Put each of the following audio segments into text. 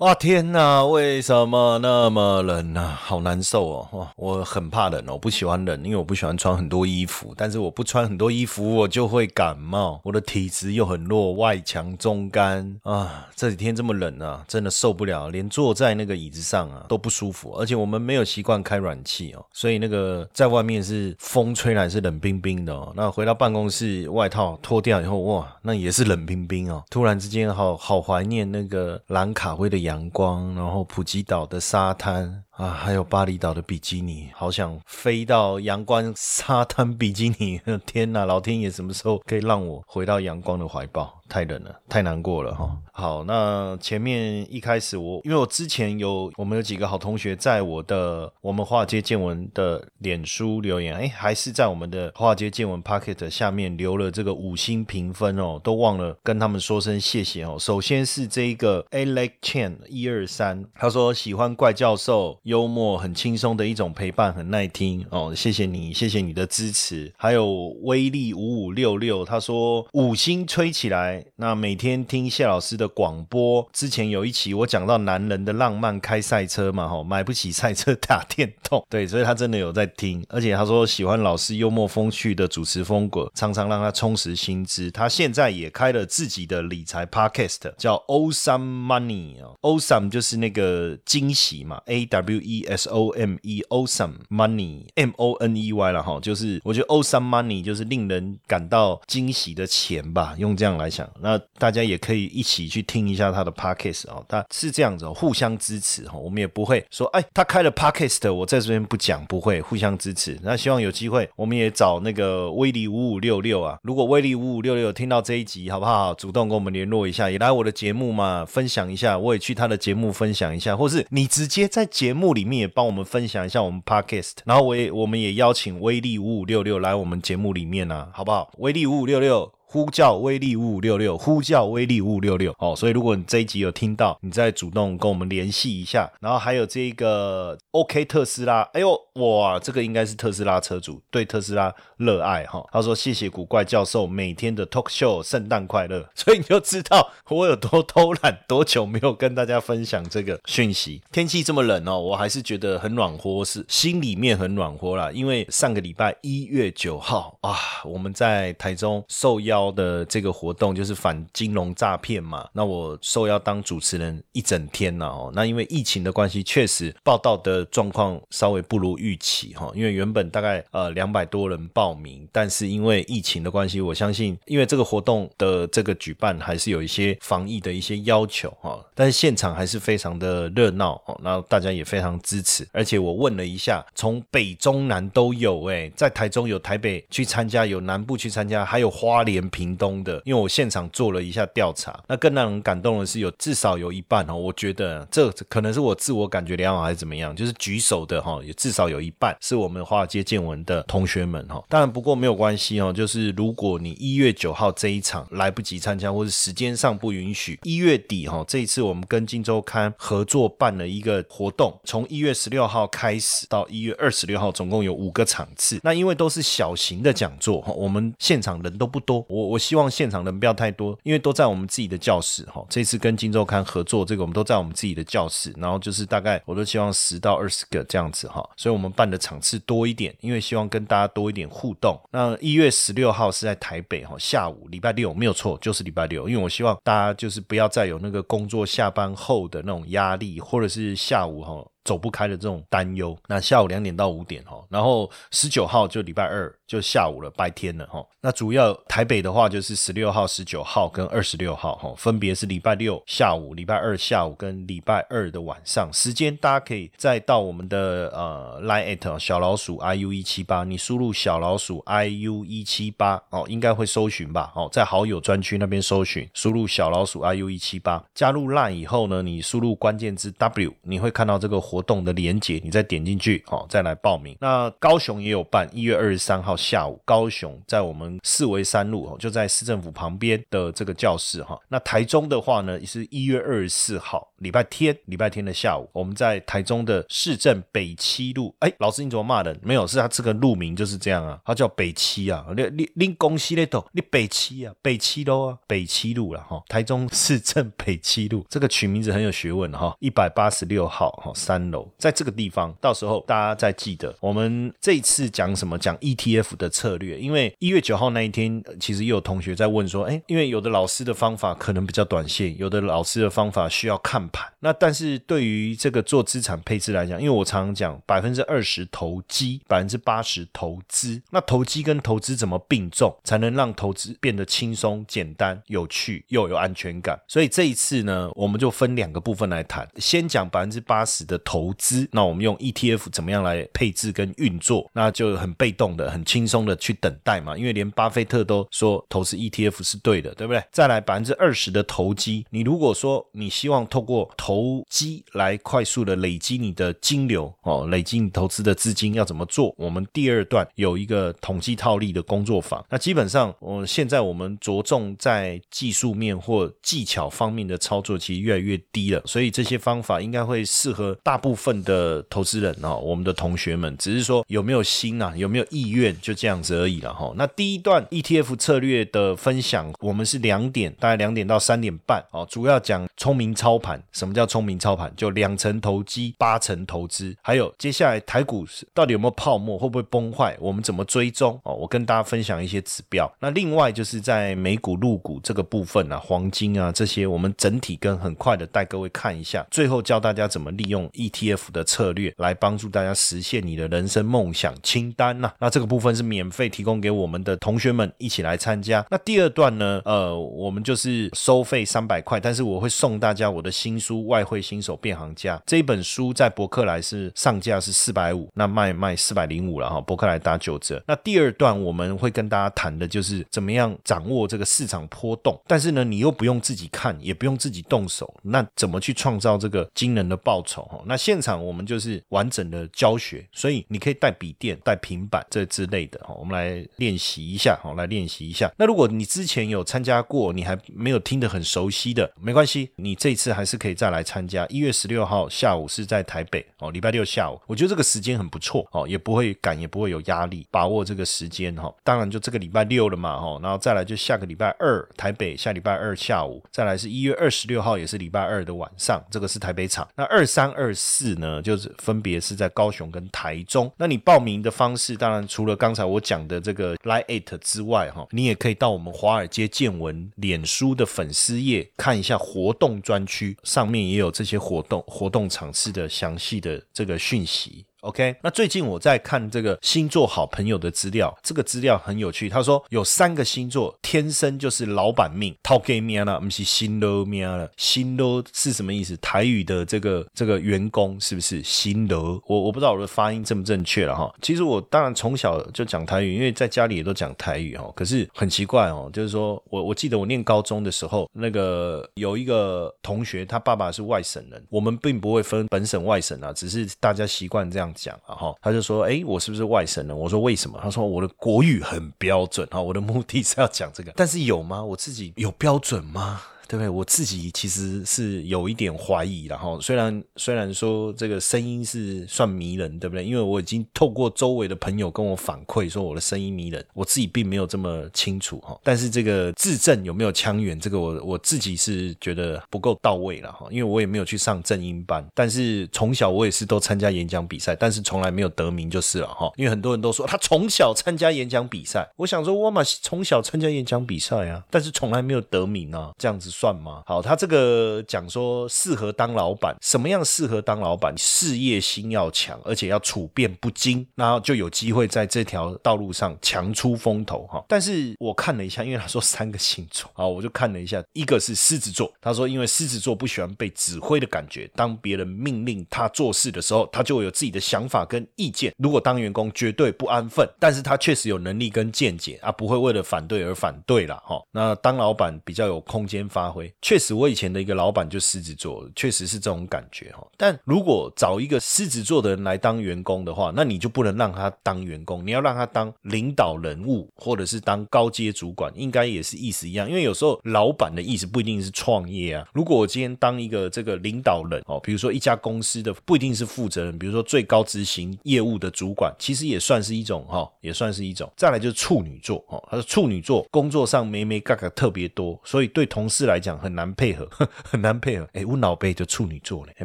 哇天哪！为什么那么冷呢？好难受哦！哇，我很怕冷哦，我不喜欢冷，因为我不喜欢穿很多衣服。但是我不穿很多衣服，我就会感冒。我的体质又很弱，外强中干啊！这几天这么冷啊，真的受不了，连坐在那个椅子上啊都不舒服。而且我们没有习惯开暖气哦，所以那个在外面是风吹来是冷冰冰的哦。那回到办公室，外套脱掉以后，哇，那也是冷冰冰哦。突然之间，好好怀念那个兰卡威的阳。阳光，然后普吉岛的沙滩啊，还有巴厘岛的比基尼，好想飞到阳光沙滩比基尼。天哪，老天爷什么时候可以让我回到阳光的怀抱？太冷了，太难过了哈。好，那前面一开始我，因为我之前有我们有几个好同学在我的我们华尔街见闻的脸书留言，哎，还是在我们的华尔街见闻 Pocket 下面留了这个五星评分哦，都忘了跟他们说声谢谢哦。首先是这一个 Alex Chen 一二三，他说喜欢怪教授，幽默很轻松的一种陪伴，很耐听哦，谢谢你，谢谢你的支持。还有威力五五六六，他说五星吹起来。那每天听谢老师的广播，之前有一期我讲到男人的浪漫开赛车嘛，哈，买不起赛车打电动，对，所以他真的有在听，而且他说喜欢老师幽默风趣的主持风格，常常让他充实薪资。他现在也开了自己的理财 podcast，叫 Awesome Money 啊，Awesome 就是那个惊喜嘛，A W E S O M E，Awesome Money M O N E Y 了哈，就是我觉得 Osome Money 就是令人感到惊喜的钱吧，用这样来想。那大家也可以一起去听一下他的 podcast 哦，他是这样子哦，互相支持哈，我们也不会说哎，他开了 podcast，我在这边不讲，不会互相支持。那希望有机会，我们也找那个威力五五六六啊，如果威力五五六六听到这一集，好不好？主动跟我们联络一下，也来我的节目嘛，分享一下，我也去他的节目分享一下，或是你直接在节目目里面也帮我们分享一下我们 podcast，然后我也我们也邀请威力五五六六来我们节目里面啊，好不好？威力五五六六。呼叫威力五五六六，呼叫威力五五六六。哦，所以如果你这一集有听到，你再主动跟我们联系一下。然后还有这个 OK 特斯拉，哎呦哇，这个应该是特斯拉车主，对特斯拉热爱哈。他说谢谢古怪教授每天的 talk show，圣诞快乐。所以你就知道我有多偷懒，多久没有跟大家分享这个讯息。天气这么冷哦，我还是觉得很暖和，是心里面很暖和啦。因为上个礼拜一月九号啊，我们在台中受邀。的这个活动就是反金融诈骗嘛，那我受邀当主持人一整天呢哦，那因为疫情的关系，确实报道的状况稍微不如预预期哈，因为原本大概呃两百多人报名，但是因为疫情的关系，我相信因为这个活动的这个举办还是有一些防疫的一些要求哈，但是现场还是非常的热闹哦，那大家也非常支持，而且我问了一下，从北中南都有哎，在台中有台北去参加，有南部去参加，还有花莲。屏东的，因为我现场做了一下调查，那更让人感动的是，有至少有一半哦，我觉得这可能是我自我感觉良好还是怎么样，就是举手的哈，也至少有一半是我们华尔街见闻的同学们哈。当然，不过没有关系哦，就是如果你一月九号这一场来不及参加，或者时间上不允许，一月底哈，这一次我们跟金周刊合作办了一个活动，从一月十六号开始到一月二十六号，总共有五个场次。那因为都是小型的讲座哈，我们现场人都不多，我。我希望现场人不要太多，因为都在我们自己的教室哈。这次跟金周刊合作，这个我们都在我们自己的教室，然后就是大概我都希望十到二十个这样子哈。所以我我们办的场次多一点，因为希望跟大家多一点互动。那一月十六号是在台北哈，下午礼拜六没有错，就是礼拜六，因为我希望大家就是不要再有那个工作下班后的那种压力，或者是下午哈走不开的这种担忧。那下午两点到五点哈，然后十九号就礼拜二就下午了，白天了哈。那主要台北的话就是十六号、十九号跟二十六号哈，分别是礼拜六下午、礼拜二下午跟礼拜二的晚上时间，大家可以再到我们的呃 line at 小老鼠 iu 一七八，你输入小老鼠 iu 一七八哦，应该会搜寻吧？哦，在好友专区那边搜寻，输入小老鼠 iu 一七八，加入 line 以后呢，你输入关键字 w，你会看到这个活动的连接，你再点进去哦，再来报名。那高雄也有办，一月二十三号下午，高雄在我们四维三路哦，就在市政府旁边的这个教室哈。那台中的话呢，是一月二十四号。礼拜天，礼拜天的下午，我们在台中的市政北七路。哎，老师你怎么骂人？没有，是他这个路名就是这样啊，他叫北七啊。你你你公司咧都，你北七啊，北七路啊，北七路了哈。台中市政北七路，这个取名字很有学问哈。一百八十六号哈，三楼，在这个地方，到时候大家再记得，我们这一次讲什么？讲 ETF 的策略。因为一月九号那一天，其实也有同学在问说，哎，因为有的老师的方法可能比较短线，有的老师的方法需要看。盘那但是对于这个做资产配置来讲，因为我常常讲百分之二十投机，百分之八十投资。那投机跟投资怎么并重，才能让投资变得轻松、简单、有趣又有安全感？所以这一次呢，我们就分两个部分来谈。先讲百分之八十的投资，那我们用 ETF 怎么样来配置跟运作？那就很被动的、很轻松的去等待嘛。因为连巴菲特都说投资 ETF 是对的，对不对？再来百分之二十的投机，你如果说你希望透过投机来快速的累积你的金流哦，累积你投资的资金要怎么做？我们第二段有一个统计套利的工作坊。那基本上，我现在我们着重在技术面或技巧方面的操作，其实越来越低了。所以这些方法应该会适合大部分的投资人哦，我们的同学们，只是说有没有心啊，有没有意愿，就这样子而已了哈。那第一段 ETF 策略的分享，我们是两点，大概两点到三点半哦，主要讲聪明操盘。什么叫聪明操盘？就两成投机，八成投资。还有接下来台股到底有没有泡沫，会不会崩坏？我们怎么追踪？哦，我跟大家分享一些指标。那另外就是在美股、入股这个部分啊，黄金啊这些，我们整体跟很快的带各位看一下。最后教大家怎么利用 ETF 的策略来帮助大家实现你的人生梦想清单呐。那这个部分是免费提供给我们的同学们一起来参加。那第二段呢，呃，我们就是收费三百块，但是我会送大家我的新。书外汇新手变行家这一本书在博客来是上架是四百五，那卖卖四百零五了哈，博客来打九折。那第二段我们会跟大家谈的就是怎么样掌握这个市场波动，但是呢，你又不用自己看，也不用自己动手，那怎么去创造这个惊人的报酬哈？那现场我们就是完整的教学，所以你可以带笔电、带平板这之类的哈，我们来练习一下哈，来练习一下。那如果你之前有参加过，你还没有听得很熟悉的，没关系，你这次还是可以。再来参加一月十六号下午是在台北哦，礼拜六下午，我觉得这个时间很不错哦，也不会赶，也不会有压力，把握这个时间哈。当然就这个礼拜六了嘛哈，然后再来就下个礼拜二台北，下礼拜二下午，再来是一月二十六号也是礼拜二的晚上，这个是台北场。那二三二四呢，就是分别是在高雄跟台中。那你报名的方式，当然除了刚才我讲的这个 Line Eight 之外哈，你也可以到我们华尔街见闻脸书的粉丝页看一下活动专区上。上面也有这些活动活动场次的详细的这个讯息。OK，那最近我在看这个星座好朋友的资料，这个资料很有趣。他说有三个星座天生就是老板命，套给命了，不是新楼命了。新楼是什么意思？台语的这个这个员工是不是新楼？我我不知道我的发音正不正确了哈。其实我当然从小就讲台语，因为在家里也都讲台语哈。可是很奇怪哦，就是说我我记得我念高中的时候，那个有一个同学，他爸爸是外省人，我们并不会分本省外省啊，只是大家习惯这样。讲啊哈，他就说，哎，我是不是外省人？我说为什么？他说我的国语很标准啊。我的目的是要讲这个，但是有吗？我自己有标准吗？对不对？我自己其实是有一点怀疑，然后虽然虽然说这个声音是算迷人，对不对？因为我已经透过周围的朋友跟我反馈说我的声音迷人，我自己并没有这么清楚哈。但是这个字正有没有腔圆，这个我我自己是觉得不够到位了哈。因为我也没有去上正音班，但是从小我也是都参加演讲比赛，但是从来没有得名就是了哈。因为很多人都说他从小参加演讲比赛，我想说我嘛从小参加演讲比赛啊，但是从来没有得名啊，这样子。算吗？好，他这个讲说适合当老板，什么样适合当老板？事业心要强，而且要处变不惊，然后就有机会在这条道路上强出风头哈。但是我看了一下，因为他说三个星座，好，我就看了一下，一个是狮子座，他说因为狮子座不喜欢被指挥的感觉，当别人命令他做事的时候，他就有自己的想法跟意见。如果当员工绝对不安分，但是他确实有能力跟见解啊，不会为了反对而反对了哈。那当老板比较有空间发挥，确实我以前的一个老板就狮子座，确实是这种感觉哈。但如果找一个狮子座的人来当员工的话，那你就不能让他当员工，你要让他当领导人物，或者是当高阶主管，应该也是意思一样。因为有时候老板的意思不一定是创业啊。如果我今天当一个这个领导人哦，比如说一家公司的不一定是负责人，比如说最高执行业务的主管，其实也算是一种哈，也算是一种。再来就是处女座哦，他说处女座工作上没没嘎嘎特别多，所以对同事来讲很难配合，很难配合。哎，我老辈就处女座嘞，哎，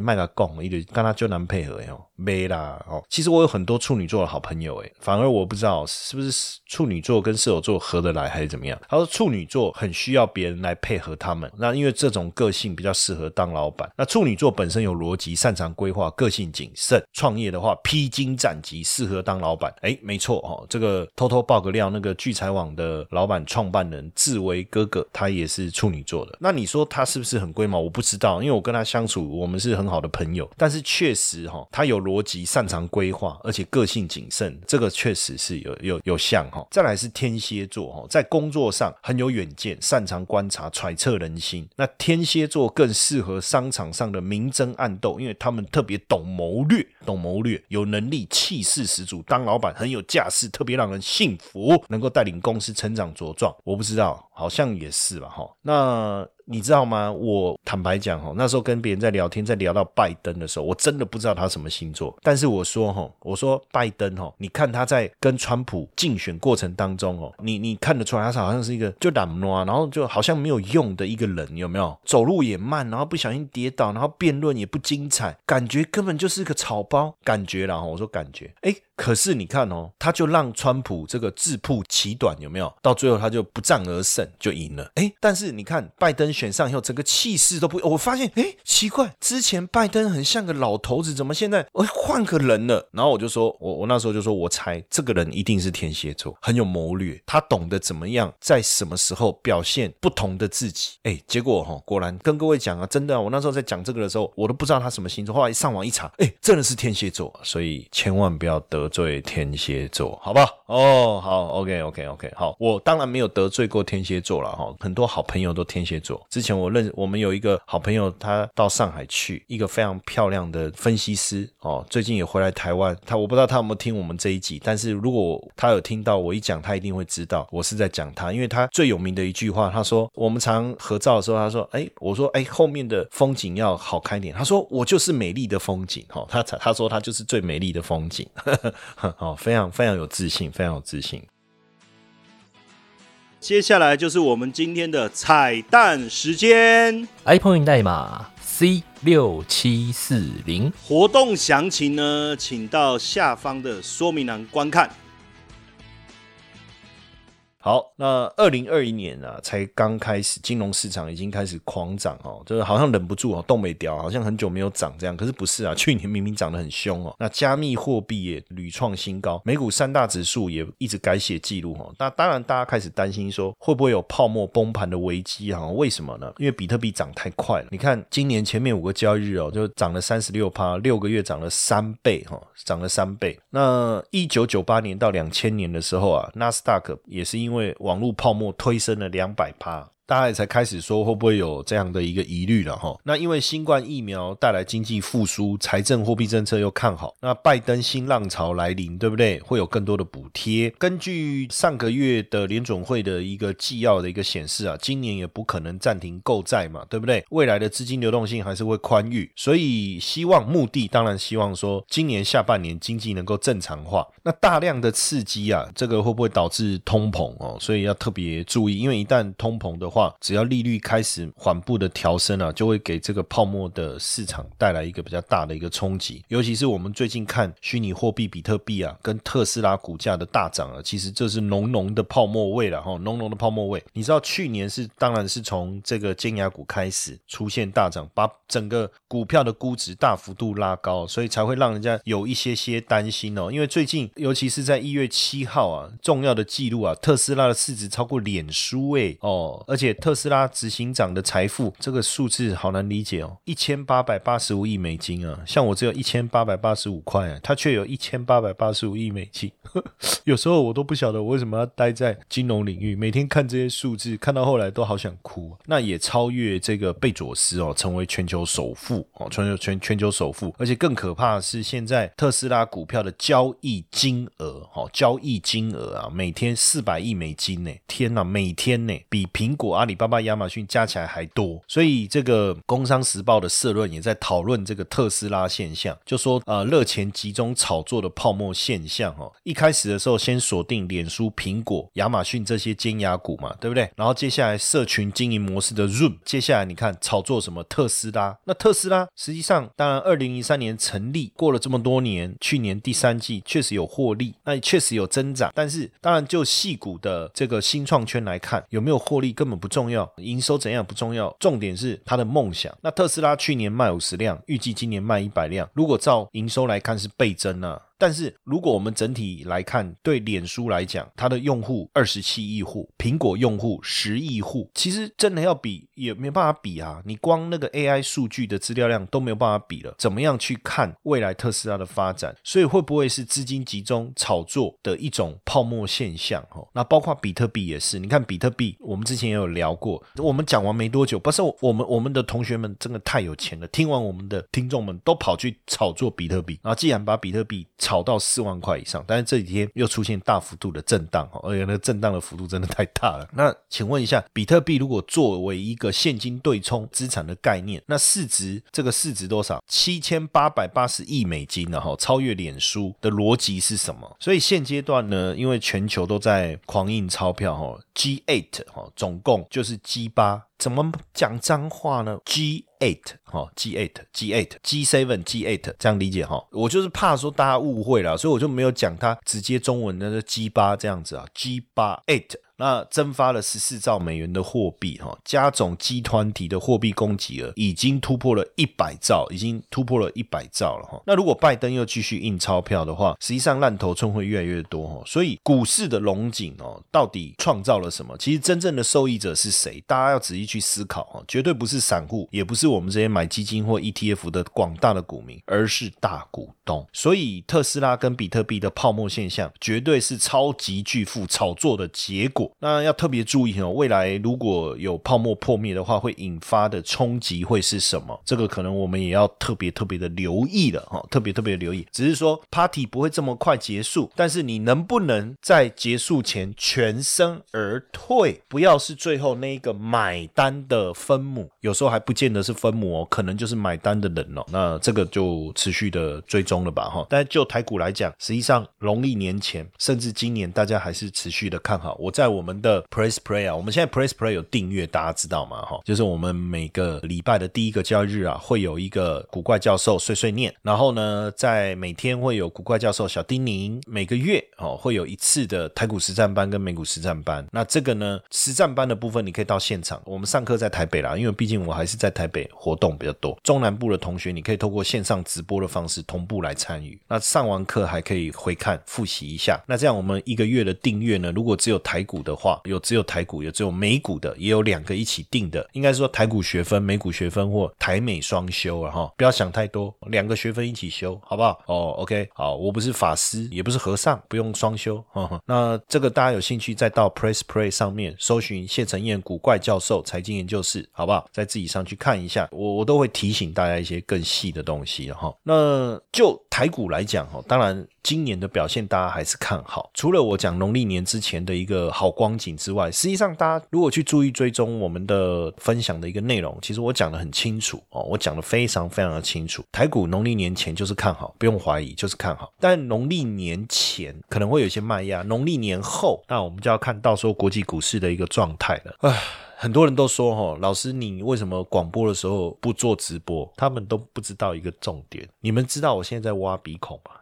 麦个讲，一直跟他就难配合哟。没啦哦，其实我有很多处女座的好朋友哎，反而我不知道是不是处女座跟射手座合得来还是怎么样。他说处女座很需要别人来配合他们，那因为这种个性比较适合当老板。那处女座本身有逻辑，擅长规划，个性谨慎，创业的话披荆斩棘，适合当老板。哎，没错哦，这个偷偷爆个料，那个聚财网的老板创办人志威哥哥，他也是处女座的。那你说他是不是很龟毛？我不知道，因为我跟他相处，我们是很好的朋友。但是确实哈，他有。逻辑擅长规划，而且个性谨慎，这个确实是有有有像哈。再来是天蝎座哈，在工作上很有远见，擅长观察揣测人心。那天蝎座更适合商场上的明争暗斗，因为他们特别懂谋略，懂谋略，有能力，气势十足，当老板很有架势，特别让人信服，能够带领公司成长茁壮。我不知道，好像也是吧哈。那。你知道吗？我坦白讲哈，那时候跟别人在聊天，在聊到拜登的时候，我真的不知道他什么星座。但是我说哈，我说拜登哈，你看他在跟川普竞选过程当中哦，你你看得出来，他是好像是一个就懒惰，然后就好像没有用的一个人，有没有？走路也慢，然后不小心跌倒，然后辩论也不精彩，感觉根本就是个草包，感觉了哈。我说感觉，哎。可是你看哦，他就让川普这个自曝其短，有没有？到最后他就不战而胜，就赢了。哎，但是你看拜登选上以后，整个气势都不……我发现，哎，奇怪，之前拜登很像个老头子，怎么现在我换个人了？然后我就说，我我那时候就说，我猜这个人一定是天蝎座，很有谋略，他懂得怎么样在什么时候表现不同的自己。哎，结果哈，果然跟各位讲啊，真的，我那时候在讲这个的时候，我都不知道他什么星座，后来上网一查，哎，真的是天蝎座，所以千万不要得。得罪天蝎座，好不好？哦，好，OK，OK，OK，好。我当然没有得罪过天蝎座了哈，很多好朋友都天蝎座。之前我认我们有一个好朋友，他到上海去，一个非常漂亮的分析师哦，最近也回来台湾。他我不知道他有没有听我们这一集，但是如果他有听到我一讲，他一定会知道我是在讲他，因为他最有名的一句话，他说我们常合照的时候，他说，哎，我说，哎，后面的风景要好看一点。他说我就是美丽的风景哈，他他说他就是最美丽的风景。呵 呵哦，非常非常有自信，非常有自信。接下来就是我们今天的彩蛋时间，iPhone 代码 C 六七四零，活动详情呢，请到下方的说明栏观看。好，那二零二一年啊，才刚开始，金融市场已经开始狂涨哦，就是好像忍不住哦，动没掉，好像很久没有涨这样。可是不是啊，去年明明涨得很凶哦。那加密货币也屡创新高，美股三大指数也一直改写记录哦。那当然，大家开始担心说会不会有泡沫崩盘的危机啊？为什么呢？因为比特币涨太快了。你看今年前面五个交易日哦，就涨了三十六趴，六个月涨了三倍哈，涨了三倍。那一九九八年到两千年的时候啊，纳斯达克也是因为因为网络泡沫推升了两百趴。大家也才开始说会不会有这样的一个疑虑了哈？那因为新冠疫苗带来经济复苏，财政货币政策又看好，那拜登新浪潮来临，对不对？会有更多的补贴。根据上个月的联准会的一个纪要的一个显示啊，今年也不可能暂停购债嘛，对不对？未来的资金流动性还是会宽裕，所以希望目的当然希望说今年下半年经济能够正常化。那大量的刺激啊，这个会不会导致通膨哦？所以要特别注意，因为一旦通膨的。话，话只要利率开始缓步的调升啊，就会给这个泡沫的市场带来一个比较大的一个冲击。尤其是我们最近看虚拟货币比特币啊，跟特斯拉股价的大涨啊，其实这是浓浓的泡沫味了哈，浓浓的泡沫味。你知道去年是当然是从这个尖牙股开始出现大涨，把整个股票的估值大幅度拉高，所以才会让人家有一些些担心哦。因为最近尤其是在一月七号啊，重要的记录啊，特斯拉的市值超过脸书诶哦，而且特斯拉执行长的财富这个数字好难理解哦，一千八百八十五亿美金啊，像我只有一千八百八十五块啊，他却有一千八百八十五亿美金，有时候我都不晓得我为什么要待在金融领域，每天看这些数字，看到后来都好想哭。那也超越这个贝佐斯哦，成为全球首富哦，全球全全球首富，而且更可怕的是，现在特斯拉股票的交易金额哦，交易金额啊，每天四百亿美金呢，天呐，每天呢，比苹果、阿里巴巴、亚马逊加起来还多。所以这个《工商时报》的社论也在讨论这个特斯拉现象，就说呃，热钱集中炒作的泡沫现象哦。一开始的时候，先锁定脸书、苹果、亚马逊这些尖牙股嘛，对不对？然后接下来社群经营模式的 Zoom，接下来你看炒作什么特斯拉？那特斯拉实际上，当然二零零三年成立，过了这么多年，去年第三季确实有获利，那确实有增长。但是当然就细股的这个新创圈来看，有没有获利根本不不重要，营收怎样不重要，重点是他的梦想。那特斯拉去年卖五十辆，预计今年卖一百辆，如果照营收来看是倍增啊。但是如果我们整体来看，对脸书来讲，它的用户二十七亿户，苹果用户十亿户，其实真的要比也没办法比啊！你光那个 AI 数据的资料量都没有办法比了，怎么样去看未来特斯拉的发展？所以会不会是资金集中炒作的一种泡沫现象？哦，那包括比特币也是。你看比特币，我们之前也有聊过，我们讲完没多久，不是我们我们的同学们真的太有钱了，听完我们的听众们都跑去炒作比特币，然后既然把比特币。炒到四万块以上，但是这几天又出现大幅度的震荡，而且那个震荡的幅度真的太大了。那请问一下，比特币如果作为一个现金对冲资产的概念，那市值这个市值多少？七千八百八十亿美金呢？哈，超越脸书的逻辑是什么？所以现阶段呢，因为全球都在狂印钞票，哈，G 八哈，总共就是 G 八。怎么讲脏话呢？G eight 哈，G eight G eight G seven G eight 这样理解哈。我就是怕说大家误会了，所以我就没有讲它直接中文的 G 八这样子啊，G 八 eight。那增发了十四兆美元的货币，哈，加总集团体的货币供给额已经突破了一百兆，已经突破了一百兆了，哈。那如果拜登又继续印钞票的话，实际上烂头村会越来越多，哈。所以股市的龙井哦，到底创造了什么？其实真正的受益者是谁？大家要仔细去思考，哈，绝对不是散户，也不是我们这些买基金或 ETF 的广大的股民，而是大股东。所以特斯拉跟比特币的泡沫现象，绝对是超级巨富炒作的结果。那要特别注意哦，未来如果有泡沫破灭的话，会引发的冲击会是什么？这个可能我们也要特别特别的留意了哈，特别特别留意。只是说 party 不会这么快结束，但是你能不能在结束前全身而退？不要是最后那一个买单的分母，有时候还不见得是分母哦，可能就是买单的人哦。那这个就持续的追踪了吧哈。但就台股来讲，实际上农历年前甚至今年，大家还是持续的看好。我在。我们的 Press Play 啊，我们现在 Press Play 有订阅，大家知道吗？哈，就是我们每个礼拜的第一个交易日啊，会有一个古怪教授碎碎念，然后呢，在每天会有古怪教授小叮咛，每个月哦会有一次的台股实战班跟美股实战班。那这个呢，实战班的部分你可以到现场，我们上课在台北啦，因为毕竟我还是在台北活动比较多。中南部的同学，你可以透过线上直播的方式同步来参与。那上完课还可以回看复习一下。那这样我们一个月的订阅呢，如果只有台股的话，有只有台股，有只有美股的，也有两个一起定的，应该说台股学分、美股学分或台美双修了哈，不要想太多，两个学分一起修，好不好？哦，OK，好，我不是法师，也不是和尚，不用双修。那这个大家有兴趣，再到 Press Play 上面搜寻谢承彦古怪教授财经研究室，好不好？再自己上去看一下，我我都会提醒大家一些更细的东西哈。那就台股来讲哈，当然今年的表现大家还是看好，除了我讲农历年之前的一个好光景。之外，实际上大家如果去注意追踪我们的分享的一个内容，其实我讲的很清楚哦，我讲的非常非常的清楚。台股农历年前就是看好，不用怀疑，就是看好。但农历年前可能会有些卖压，农历年后，那我们就要看到时候国际股市的一个状态了。唉。很多人都说哈，老师你为什么广播的时候不做直播？他们都不知道一个重点。你们知道我现在在挖鼻孔吗？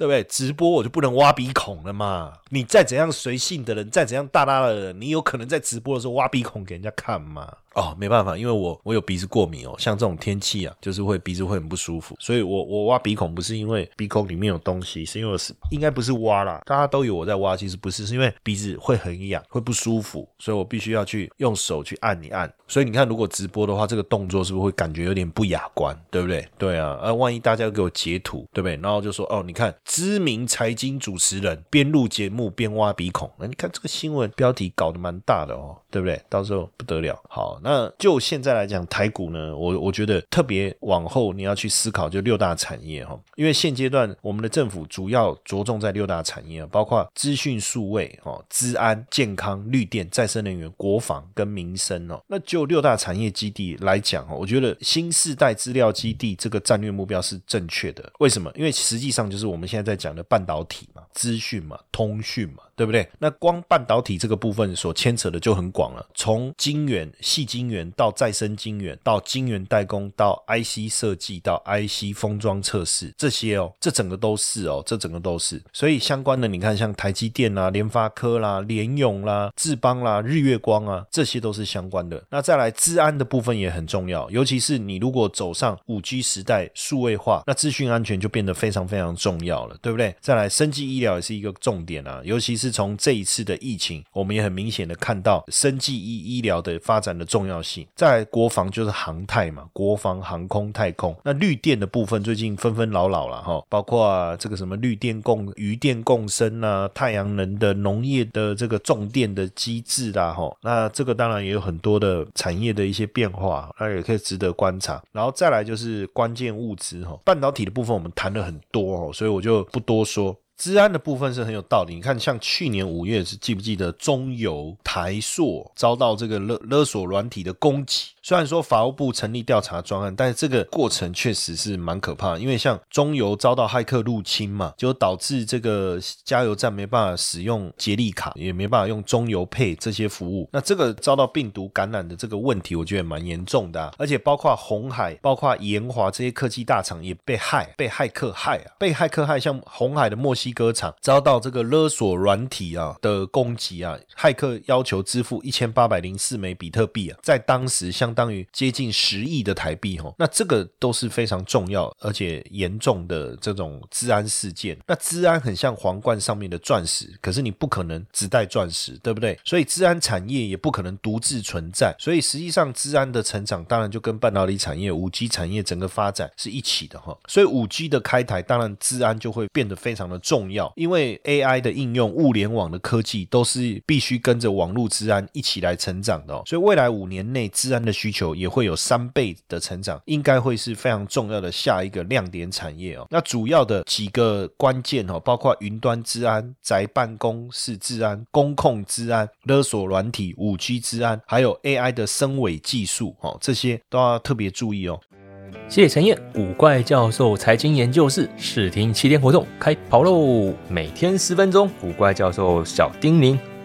对不对？直播我就不能挖鼻孔了嘛？你再怎样随性的人，再怎样大大的人，你有可能在直播的时候挖鼻孔给人家看吗？哦，没办法，因为我我有鼻子过敏哦，像这种天气啊，就是会鼻子会很不舒服，所以我我挖鼻孔不是因为鼻孔里面有东西，是因为我是应该不是挖啦，大家都有我在挖，其实不是，是因为鼻子会很痒，会不舒服，所以我必须要去用手去按一按。所以你看，如果直播的话，这个动作是不是会感觉有点不雅观，对不对？对啊，呃，万一大家给我截图，对不对？然后就说哦，你看知名财经主持人边录节目边挖鼻孔，那你看这个新闻标题搞得蛮大的哦，对不对？到时候不得了。好，那就现在来讲，台股呢，我我觉得特别往后你要去思考，就六大产业哈，因为现阶段我们的政府主要着重在六大产业，包括资讯数位哦、资安、健康、绿电、再生能源、国防跟民生哦，那就六大产业基地来讲哦，我觉得新世代资料基地这个战略目标是正确的。为什么？因为实际上就是我们现在在讲的半导体嘛、资讯嘛、通讯嘛。对不对？那光半导体这个部分所牵扯的就很广了，从晶圆、细晶圆到再生晶圆，到晶圆代工，到 IC 设计，到 IC 封装测试，这些哦，这整个都是哦，这整个都是。所以相关的，你看像台积电啦、联发科啦、联咏啦、智邦啦、日月光啊，这些都是相关的。那再来，治安的部分也很重要，尤其是你如果走上五 G 时代，数位化，那资讯安全就变得非常非常重要了，对不对？再来，生技医疗也是一个重点啊，尤其是从这一次的疫情，我们也很明显的看到生技医医疗的发展的重要性。在国防就是航太嘛，国防航空太空。那绿电的部分最近纷纷扰扰了哈，包括这个什么绿电共余电共生啊，太阳能的农业的这个重电的机制啦哈。那这个当然也有很多的产业的一些变化，那也可以值得观察。然后再来就是关键物资哈，半导体的部分我们谈了很多哦，所以我就不多说。治安的部分是很有道理。你看，像去年五月是记不记得中油、台塑遭到这个勒勒索软体的攻击？虽然说法务部成立调查专案，但是这个过程确实是蛮可怕。因为像中油遭到骇客入侵嘛，就导致这个加油站没办法使用捷力卡，也没办法用中油配这些服务。那这个遭到病毒感染的这个问题，我觉得蛮严重的。而且包括红海、包括延华这些科技大厂也被害，被骇客害啊，被骇客害。像红海的墨西哥厂遭到这个勒索软体啊的攻击啊，骇客要求支付一千八百零四枚比特币啊，在当时像相当于接近十亿的台币哦，那这个都是非常重要而且严重的这种治安事件。那治安很像皇冠上面的钻石，可是你不可能只带钻石，对不对？所以治安产业也不可能独自存在。所以实际上治安的成长，当然就跟半导体产业、五 G 产业整个发展是一起的哈。所以五 G 的开台，当然治安就会变得非常的重要，因为 AI 的应用、物联网的科技都是必须跟着网络治安一起来成长的。所以未来五年内治安的需求也会有三倍的成长，应该会是非常重要的下一个亮点产业哦。那主要的几个关键哦，包括云端治安、宅办公室治安、公控治安、勒索软体、五 G 治安，还有 AI 的声尾技术哦，这些都要特别注意哦。谢谢陈燕，古怪教授财经研究室试听七天活动开跑喽！每天十分钟，古怪教授小叮咛。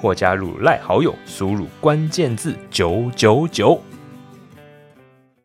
或加入赖好友，输入关键字九九九。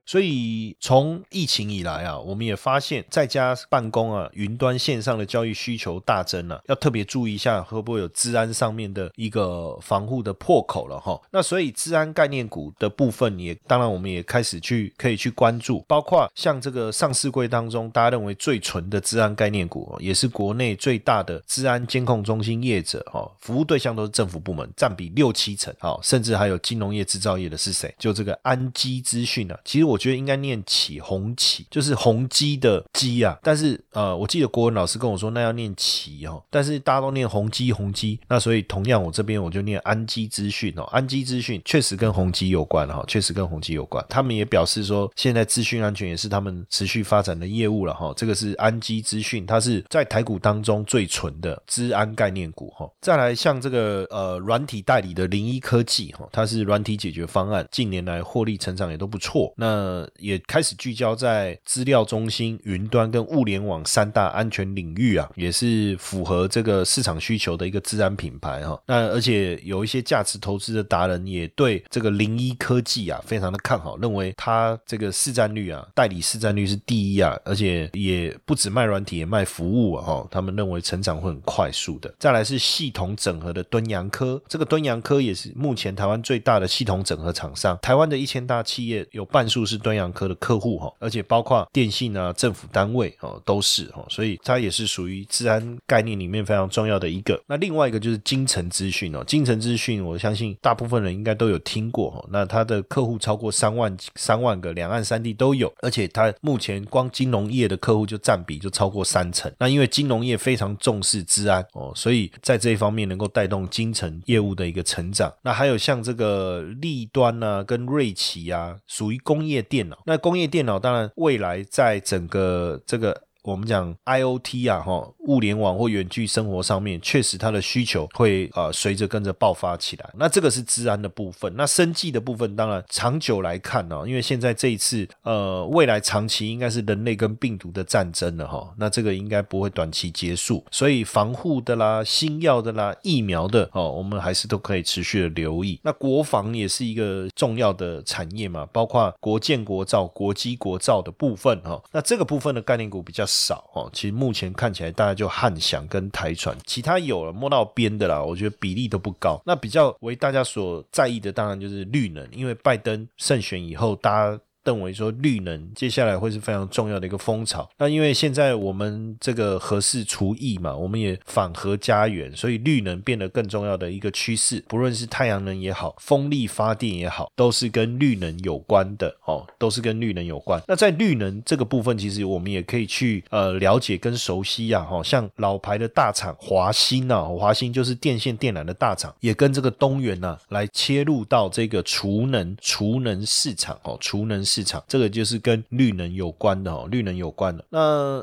所以从疫情以来啊，我们也发现在家办公啊，云端线上的交易需求大增了，要特别注意一下会不会有治安上面的一个防护的破口了哈。那所以治安概念股的部分也，当然我们也开始去可以去关注，包括像这个上市柜当中，大家认为最纯的治安概念股，也是国内最大的治安监控中心业者哈，服务对象都是政府部门，占比六七成，好，甚至还有金融业、制造业的是谁？就这个安基资讯啊，其实我。我觉得应该念起红旗，就是宏基的基啊。但是呃，我记得国文老师跟我说那要念旗哦，但是大家都念宏基宏基，那所以同样我这边我就念安基资讯哦，安基资讯确实跟宏基有关哈，确实跟宏基有关。他们也表示说，现在资讯安全也是他们持续发展的业务了哈。这个是安基资讯，它是在台股当中最纯的资安概念股哈。再来像这个呃软体代理的零一科技哈，它是软体解决方案，近年来获利成长也都不错。那呃也开始聚焦在资料中心、云端跟物联网三大安全领域啊，也是符合这个市场需求的一个治安品牌哈。那而且有一些价值投资的达人也对这个零一科技啊非常的看好，认为它这个市占率啊，代理市占率是第一啊，而且也不止卖软体，也卖服务啊哈。他们认为成长会很快速的。再来是系统整合的敦洋科，这个敦洋科也是目前台湾最大的系统整合厂商，台湾的一千大企业有半数是是端阳科的客户哈，而且包括电信啊、政府单位哦都是哈，所以它也是属于治安概念里面非常重要的一个。那另外一个就是金城资讯哦，金城资讯我相信大部分人应该都有听过哈，那它的客户超过三万三万个，两岸三地都有，而且它目前光金融业的客户就占比就超过三成。那因为金融业非常重视治安哦，所以在这一方面能够带动金城业务的一个成长。那还有像这个立端啊，跟瑞奇啊，属于工业电脑。那工业电脑当然未来在整个这个。我们讲 IOT 啊，哈，物联网或远距生活上面，确实它的需求会呃随着跟着爆发起来。那这个是治安的部分，那生计的部分，当然长久来看呢，因为现在这一次呃未来长期应该是人类跟病毒的战争了哈，那这个应该不会短期结束，所以防护的啦、新药的啦、疫苗的哦，我们还是都可以持续的留意。那国防也是一个重要的产业嘛，包括国建国造、国机国造的部分哈，那这个部分的概念股比较。少哦，其实目前看起来大家就汉翔跟台船，其他有了摸到边的啦，我觉得比例都不高。那比较为大家所在意的，当然就是绿能，因为拜登胜选以后，大家。认为说绿能接下来会是非常重要的一个风潮。那因为现在我们这个核事除役嘛，我们也反核家园，所以绿能变得更重要的一个趋势。不论是太阳能也好，风力发电也好，都是跟绿能有关的哦，都是跟绿能有关。那在绿能这个部分，其实我们也可以去呃了解跟熟悉呀，哈，像老牌的大厂华新啊，华新就是电线电缆的大厂，也跟这个东元呐来切入到这个储能储能市场哦，储能。市场这个就是跟绿能有关的哦，绿能有关的。那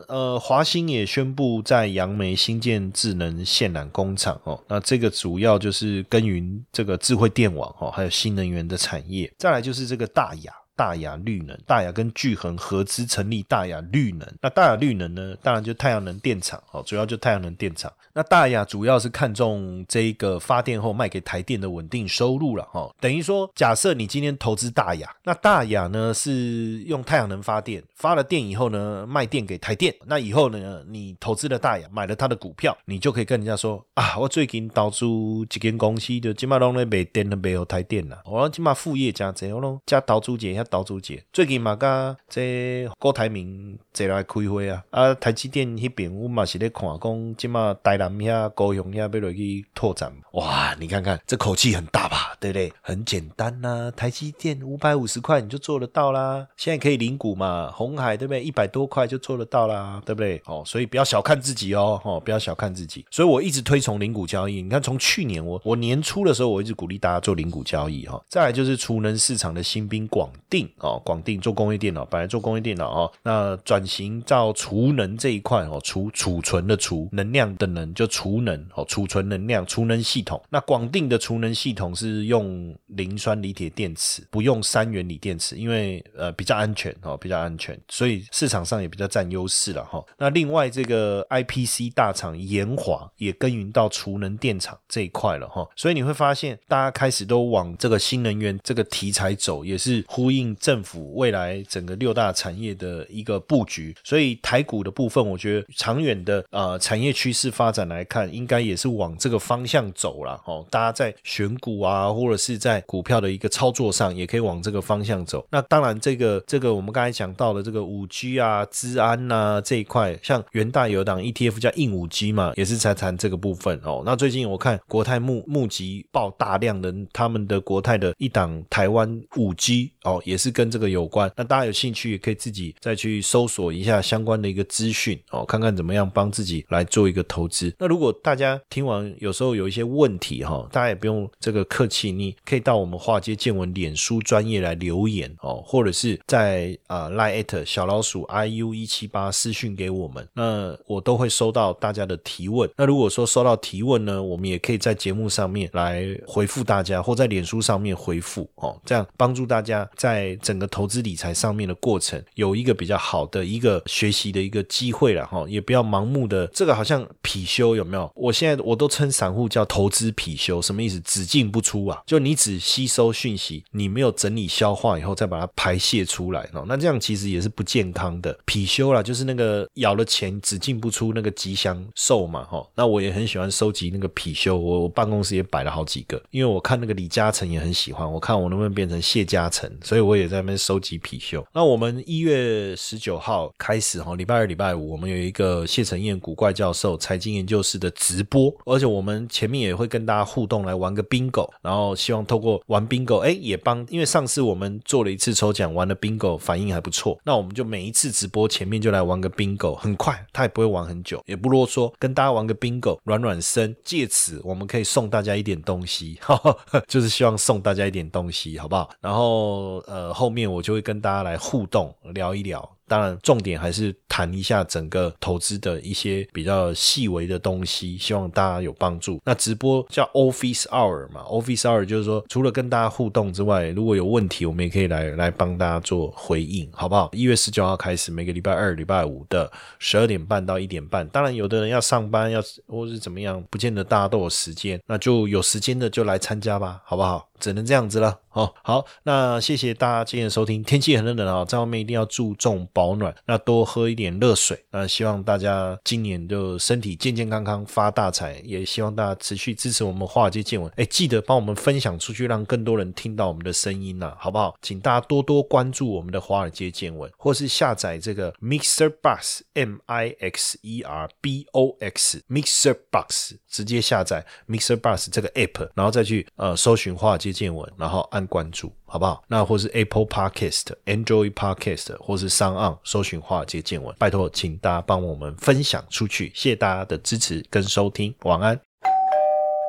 呃，华兴也宣布在杨梅新建智能线缆工厂哦，那这个主要就是耕耘这个智慧电网哦，还有新能源的产业。再来就是这个大雅。大雅绿能，大雅跟聚恒合资成立大雅绿能。那大雅绿能呢，当然就太阳能电厂哦，主要就太阳能电厂。那大雅主要是看重这个发电后卖给台电的稳定收入了哈。等于说，假设你今天投资大雅，那大雅呢是用太阳能发电，发了电以后呢卖电给台电。那以后呢，你投资了大雅，买了他的股票，你就可以跟人家说啊，我最近投资几间公司就起码拢咧卖电的卖有台电啦。我起码副业加这我拢加投资一下。岛主姐最近嘛，甲这郭台铭坐来开会啊，啊台积电迄边阮嘛是咧看，讲即马台南遐高雄遐要落去拓展，哇，你看看这口气很大吧，对不对？很简单呐，台积电五百五十块你就做得到啦，现在可以领股嘛，红海对不对？一百多块就做得到啦，对不对？哦，所以不要小看自己哦，哦，不要小看自己，所以我一直推崇零股交易。你看从去年我我年初的时候，我一直鼓励大家做零股交易哈。再来就是储能市场的新兵广定。哦，广定做工业电脑，本来做工业电脑哦，那转型到储能这一块哦，储储存的储能量的能就储能哦，储存能量储能系统。那广定的储能系统是用磷酸锂铁电池，不用三元锂电池，因为呃比较安全哦，比较安全，所以市场上也比较占优势了哈。那另外这个 IPC 大厂延华也耕耘到储能电厂这一块了哈，所以你会发现大家开始都往这个新能源这个题材走，也是呼应。政府未来整个六大产业的一个布局，所以台股的部分，我觉得长远的呃产业趋势发展来看，应该也是往这个方向走了哦。大家在选股啊，或者是在股票的一个操作上，也可以往这个方向走。那当然，这个这个我们刚才讲到的这个五 G 啊、资安呐这一块，像元大有档 ETF 叫硬五 G 嘛，也是在谈这个部分哦。那最近我看国泰募募集报大量的他们的国泰的一档台湾五 G 哦，也是跟这个有关。那大家有兴趣也可以自己再去搜索一下相关的一个资讯哦，看看怎么样帮自己来做一个投资。那如果大家听完有时候有一些问题哈，大家也不用这个客气，你可以到我们华街见闻脸书专业来留言哦，或者是在啊 line 小老鼠 iu 一七八私讯给我们，那我都会收到大家的提问。那如果说收到提问呢，我们也可以在节目上面来回复大家，或在脸书上面回复哦，这样帮助大家在整个投资理财上面的过程有一个比较好的一个学习的一个机会了哈，也不要盲目的这个好像貔貅有没有？我现在我都称散户叫投资貔貅，什么意思？只进不出啊，就你只吸收讯息，你没有整理消化以后再把它排泄出来哦，那这样其实也是不健康的。貔貅啦，就是那个咬了钱只进不出那个吉祥兽嘛哈。那我也很喜欢收集那个貔貅，我我办公室也摆了好几个，因为我看那个李嘉诚也很喜欢，我看我能不能变成谢嘉诚，所以我也在那边收集貔貅。那我们一月十九号开始哈，礼拜二、礼拜五我们有一个谢承彦古怪教授财经研究室的直播，而且我们前面也会跟大家互动来玩个 bingo，然后我希望透过玩 bingo，哎，也帮，因为上次我们做了一次抽奖，玩了 bingo 反应还不错，那我们就每一次直播前面就来玩个 bingo，很快，他也不会玩很久，也不啰嗦，跟大家玩个 bingo，软软身，借此我们可以送大家一点东西，就是希望送大家一点东西，好不好？然后呃，后面我就会跟大家来互动聊一聊。当然，重点还是谈一下整个投资的一些比较细微的东西，希望大家有帮助。那直播叫 Office Hour 嘛，Office Hour 就是说，除了跟大家互动之外，如果有问题，我们也可以来来帮大家做回应，好不好？一月十九号开始，每个礼拜二、礼拜五的十二点半到一点半。当然，有的人要上班，要或是怎么样，不见得大家都有时间，那就有时间的就来参加吧，好不好？只能这样子了哦。好，那谢谢大家今天的收听。天气很冷啊，在外面一定要注重保暖，那多喝一点热水。那希望大家今年就身体健健康康，发大财。也希望大家持续支持我们华尔街见闻。哎，记得帮我们分享出去，让更多人听到我们的声音呐，好不好？请大家多多关注我们的华尔街见闻，或是下载这个 Mixer Box M I X E R B O X Mixer Box，直接下载 Mixer Box 这个 App，然后再去呃搜寻华尔街。见闻，然后按关注，好不好？那或是 Apple Podcast、Android Podcast，或是上岸搜寻华尔街见闻，拜托，请大家帮我们分享出去，谢谢大家的支持跟收听，晚安。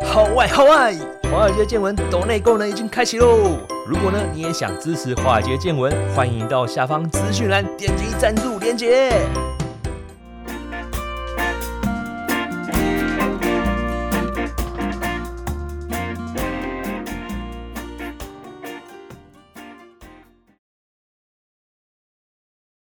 好外好外，华尔街见闻抖内功能已经开启喽！如果呢你也想支持华尔街见闻，欢迎到下方资讯栏点击赞助链接。